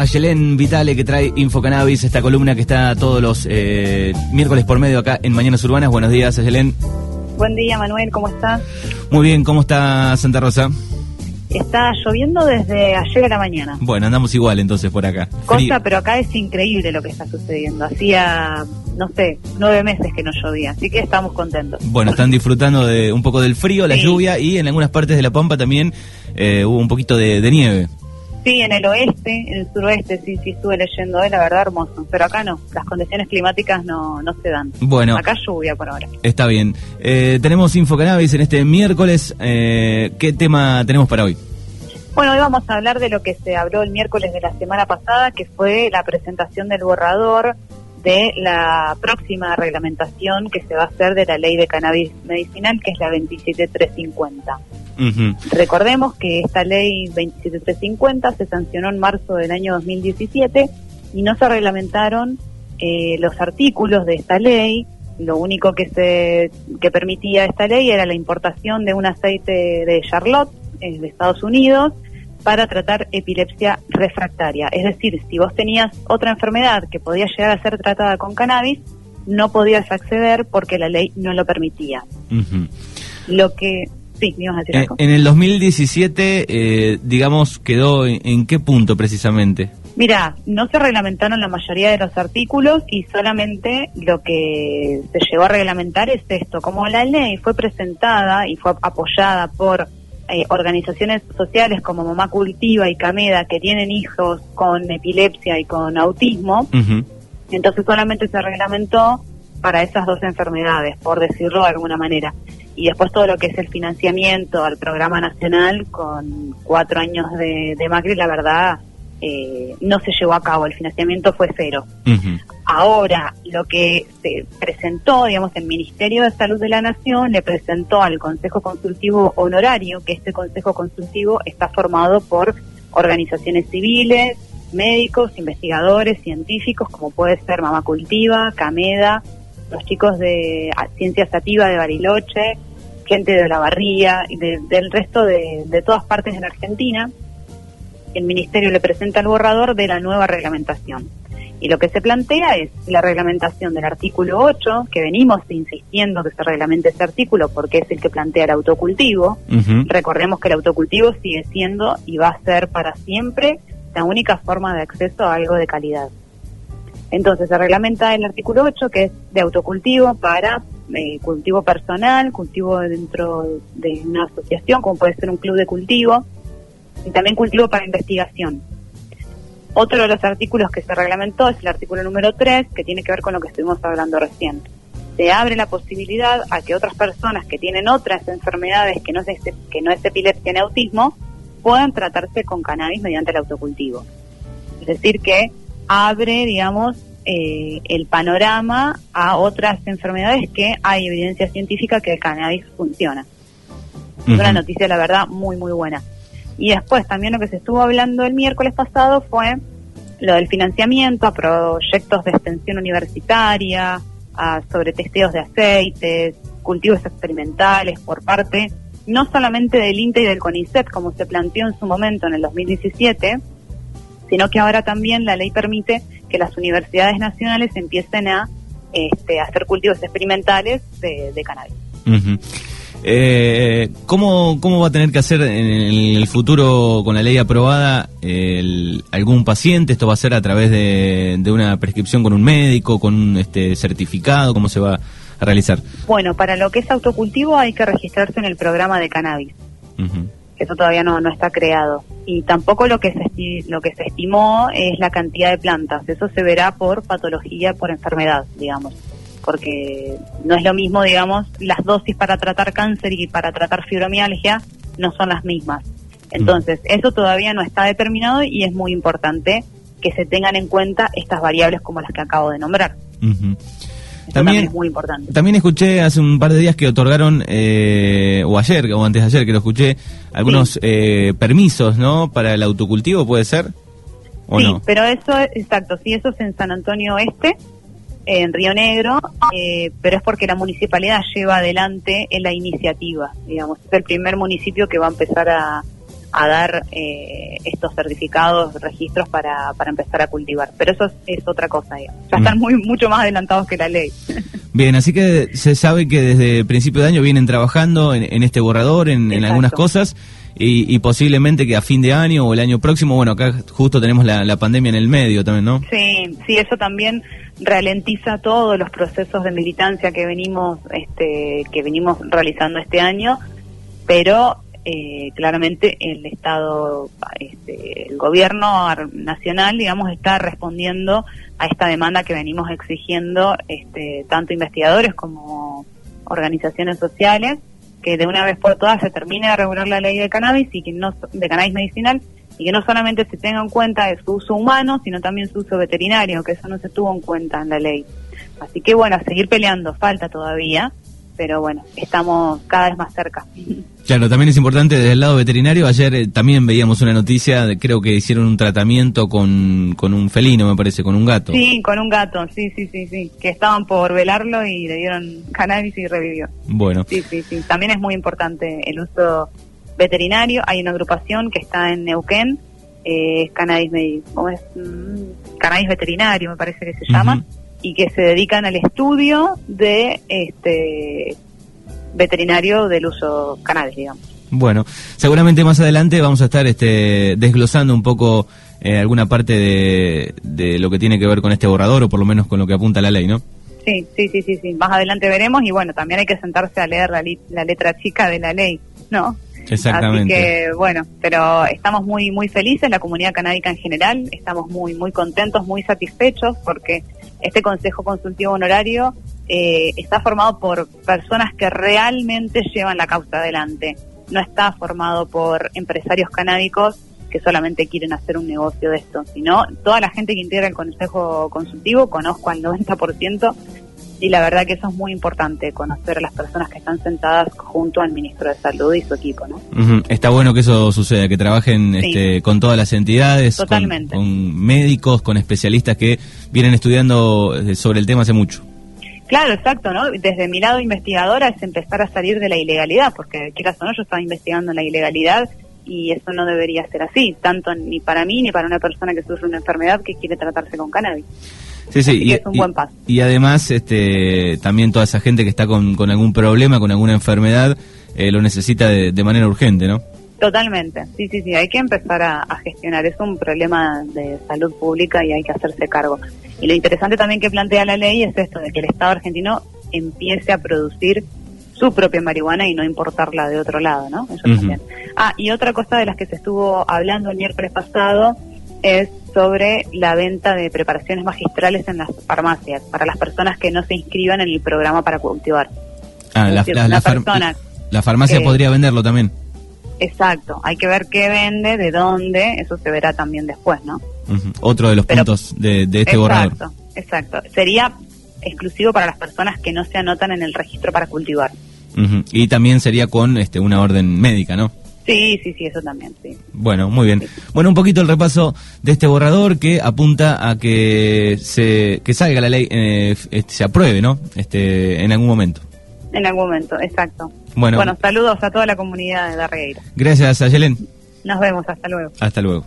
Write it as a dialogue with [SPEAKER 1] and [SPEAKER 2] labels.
[SPEAKER 1] a Yelén Vitale que trae Infocannabis, esta columna que está todos los eh, miércoles por medio acá en Mañanas Urbanas. Buenos días, Ayelén.
[SPEAKER 2] Buen día, Manuel, ¿cómo estás?
[SPEAKER 1] Muy bien, ¿cómo está Santa Rosa?
[SPEAKER 2] Está lloviendo desde ayer a la mañana.
[SPEAKER 1] Bueno, andamos igual entonces por acá.
[SPEAKER 2] Cosa, pero acá es increíble lo que está sucediendo. Hacía, no sé, nueve meses que no llovía, así que estamos contentos.
[SPEAKER 1] Bueno, están disfrutando de un poco del frío, la lluvia y en algunas partes de La Pampa también eh, hubo un poquito de, de nieve.
[SPEAKER 2] Sí, en el oeste, en el suroeste, sí, sí estuve leyendo, es la verdad hermoso. Pero acá no, las condiciones climáticas no, no se dan.
[SPEAKER 1] Bueno.
[SPEAKER 2] Acá lluvia por ahora.
[SPEAKER 1] Está bien. Eh, tenemos Infocannabis en este miércoles. Eh, ¿Qué tema tenemos para hoy?
[SPEAKER 2] Bueno, hoy vamos a hablar de lo que se habló el miércoles de la semana pasada, que fue la presentación del borrador de la próxima reglamentación que se va a hacer de la ley de cannabis medicinal, que es la 27350. Recordemos que esta ley 27350 se sancionó en marzo del año 2017 y no se reglamentaron eh, los artículos de esta ley. Lo único que se que permitía esta ley era la importación de un aceite de Charlotte eh, de Estados Unidos para tratar epilepsia refractaria. Es decir, si vos tenías otra enfermedad que podía llegar a ser tratada con cannabis, no podías acceder porque la ley no lo permitía. Lo que Sí,
[SPEAKER 1] eh, En el 2017, eh, digamos, quedó en, qué punto precisamente?
[SPEAKER 2] Mira, no se reglamentaron la mayoría de los artículos y solamente lo que se llegó a reglamentar es esto. Como la ley fue presentada y fue apoyada por eh, organizaciones sociales como Mamá Cultiva y Cameda que tienen hijos con epilepsia y con autismo, entonces solamente se reglamentó para esas dos enfermedades, por decirlo de alguna manera y después todo lo que es el financiamiento al programa nacional con cuatro años de, Macri, la verdad, eh, no se llevó a cabo, el financiamiento fue cero. Ahora, lo que se presentó, digamos, el Ministerio de Salud de la Nación le presentó al Consejo Consultivo Honorario, que este Consejo Consultivo está formado por organizaciones civiles, médicos, investigadores, científicos, como puede ser Mamá Cultiva, Cameda, los chicos de Ciencia Sativa de Bariloche, gente de la barría y del resto de, todas partes de la Argentina. El Ministerio le presenta el borrador de la nueva reglamentación. Y lo que se plantea es la reglamentación del artículo 8, que venimos insistiendo que se reglamente ese artículo porque es el que plantea el autocultivo. Recordemos que el autocultivo sigue siendo y va a ser para siempre la única forma de acceso a algo de calidad. Entonces se reglamenta el artículo 8, que es de autocultivo para eh, cultivo personal, cultivo dentro de una asociación, como puede ser un club de cultivo, y también cultivo para investigación. Otro de los artículos que se reglamentó es el artículo número 3, que tiene que ver con lo que estuvimos hablando recién. Se abre la posibilidad a que otras personas que tienen otras enfermedades que no es, este, que no es epilepsia ni autismo puedan tratarse con cannabis mediante el autocultivo. Es decir, que abre, digamos, eh, el panorama a otras enfermedades que hay evidencia científica que el cannabis funciona. Es una noticia, la verdad, muy, muy buena. Y después también lo que se estuvo hablando el miércoles pasado fue lo del financiamiento a proyectos de extensión universitaria, a, sobre testeos de aceites, cultivos experimentales por parte no solamente del INTE y del CONICET, como se planteó en su momento en el 2017, sino que ahora también la ley permite que las universidades nacionales empiecen a este, hacer cultivos experimentales de, cannabis.
[SPEAKER 1] Eh, ¿cómo, va a tener que hacer en el futuro con la ley aprobada algún paciente? ¿Esto va a ser a través de, una prescripción con un médico, con un este, certificado? ¿Cómo se va a realizar?
[SPEAKER 2] Bueno, para lo que es autocultivo hay que registrarse en el programa de cannabis eso todavía no, no está creado. Y tampoco lo que, se, lo que se estimó es la cantidad de plantas, eso se verá por patología, por enfermedad, digamos, porque no es lo mismo, digamos, las dosis para tratar cáncer y para tratar fibromialgia no son las mismas. Entonces, mm. eso todavía no está determinado y es muy importante que se tengan en cuenta estas variables como las que acabo de nombrar
[SPEAKER 1] también,
[SPEAKER 2] es muy importante.
[SPEAKER 1] También escuché hace un par de días que otorgaron, eh, o ayer, o antes de ayer que lo escuché, algunos eh, permisos, ¿no? Para el autocultivo, ¿puede ser?
[SPEAKER 2] sí, pero eso, exacto, sí, eso es en San Antonio Oeste, en Río Negro, eh, pero es porque la municipalidad lleva adelante en la iniciativa, digamos, es el primer municipio que va a empezar a, a dar eh, estos certificados, registros para, para empezar a cultivar. Pero eso es, otra cosa, ya están muy mucho más adelantados que la ley.
[SPEAKER 1] Bien, así que se sabe que desde principio de año vienen trabajando en, este borrador, en, algunas cosas, y, posiblemente que a fin de año o el año próximo, bueno, acá justo tenemos la, pandemia en el medio también, ¿no?
[SPEAKER 2] Sí, sí, eso también ralentiza todos los procesos de militancia que venimos, este, que venimos realizando este año, pero eh, claramente el Estado, este, el gobierno nacional, digamos, está respondiendo a esta demanda que venimos exigiendo este, tanto investigadores como organizaciones sociales, que de una vez por todas se termine de regular la ley de cannabis y que no de cannabis medicinal y que no solamente se tenga en cuenta su uso humano, sino también su uso veterinario, que eso no se tuvo en cuenta en la ley. Así que bueno, a seguir peleando, falta todavía, pero bueno, estamos cada vez más cerca.
[SPEAKER 1] Claro, también es importante desde el lado veterinario. Ayer eh, también veíamos una noticia, creo que hicieron un tratamiento con, con un felino, me parece, con un gato.
[SPEAKER 2] Sí, con un gato, sí, sí, sí, sí. Que estaban por velarlo y le dieron cannabis y revivió.
[SPEAKER 1] Bueno.
[SPEAKER 2] Sí, sí, sí. También es muy importante el uso veterinario. Hay una agrupación que está en Neuquén, eh, es cannabis, es? Mm, cannabis veterinario, me parece que se llama, y que se dedican al estudio de este veterinario del uso cannabis, digamos.
[SPEAKER 1] Bueno, seguramente más adelante vamos a estar este, desglosando un poco eh, alguna parte de, de, lo que tiene que ver con este borrador o por lo menos con lo que apunta la ley, ¿no?
[SPEAKER 2] Sí, sí, sí, sí, sí. Más adelante veremos y bueno, también hay que sentarse a leer la, la letra chica de la ley, ¿no?
[SPEAKER 1] Exactamente.
[SPEAKER 2] Así que bueno, pero estamos muy muy felices, la comunidad canábica en general, estamos muy muy contentos, muy satisfechos porque este Consejo Consultivo Honorario eh, está formado por personas que realmente llevan la causa adelante. No está formado por empresarios canábicos que solamente quieren hacer un negocio de esto, sino toda la gente que integra el Consejo Consultivo, conozco al 90%, y la verdad que eso es muy importante, conocer a las personas que están sentadas junto al ministro de Salud y su equipo. ¿no?
[SPEAKER 1] Está bueno que eso suceda, que trabajen este, con todas las entidades,
[SPEAKER 2] Totalmente.
[SPEAKER 1] con médicos, con especialistas que vienen estudiando eh, sobre el tema hace mucho.
[SPEAKER 2] Claro, exacto, ¿no? Desde mi lado investigadora es empezar a salir de la ilegalidad, porque quieras o no, yo estaba investigando la ilegalidad y eso no debería ser así, tanto ni para mí ni para una persona que sufre una enfermedad que quiere tratarse con cannabis.
[SPEAKER 1] Sí, sí, y,
[SPEAKER 2] es un buen paso.
[SPEAKER 1] Y además, este, también toda esa gente que está con, con algún problema, con alguna enfermedad, eh, lo necesita de, de manera urgente, ¿no?
[SPEAKER 2] Totalmente, sí, sí, sí, hay que empezar a, gestionar. Es un problema de salud pública y hay que hacerse cargo. Y lo interesante también que plantea la ley es esto, de que el Estado argentino empiece a producir su propia marihuana y no importarla de otro lado, ¿no? Eso también. Ah, y otra cosa de las que se estuvo hablando el miércoles pasado es sobre la venta de preparaciones magistrales en las farmacias para las personas que no se inscriban en el programa para cultivar.
[SPEAKER 1] Ah, la, la, farmacia podría venderlo también.
[SPEAKER 2] Exacto, hay que ver qué vende, de dónde, eso se verá también después, ¿no?
[SPEAKER 1] Otro de los puntos de, este
[SPEAKER 2] exacto,
[SPEAKER 1] borrador.
[SPEAKER 2] Exacto, sería exclusivo para las personas que no se anotan en el registro para cultivar.
[SPEAKER 1] Y también sería con este una orden médica, ¿no?
[SPEAKER 2] Sí, sí, sí, eso también, sí.
[SPEAKER 1] Bueno, muy bien. Bueno, un poquito el repaso de este borrador que apunta a que se que salga la ley, eh, este, se apruebe, ¿no? Este, en algún momento.
[SPEAKER 2] En algún momento, exacto. Bueno, bueno saludos a toda la comunidad de Darreira.
[SPEAKER 1] Gracias, Ayelen.
[SPEAKER 2] Nos vemos, hasta luego.
[SPEAKER 1] Hasta luego.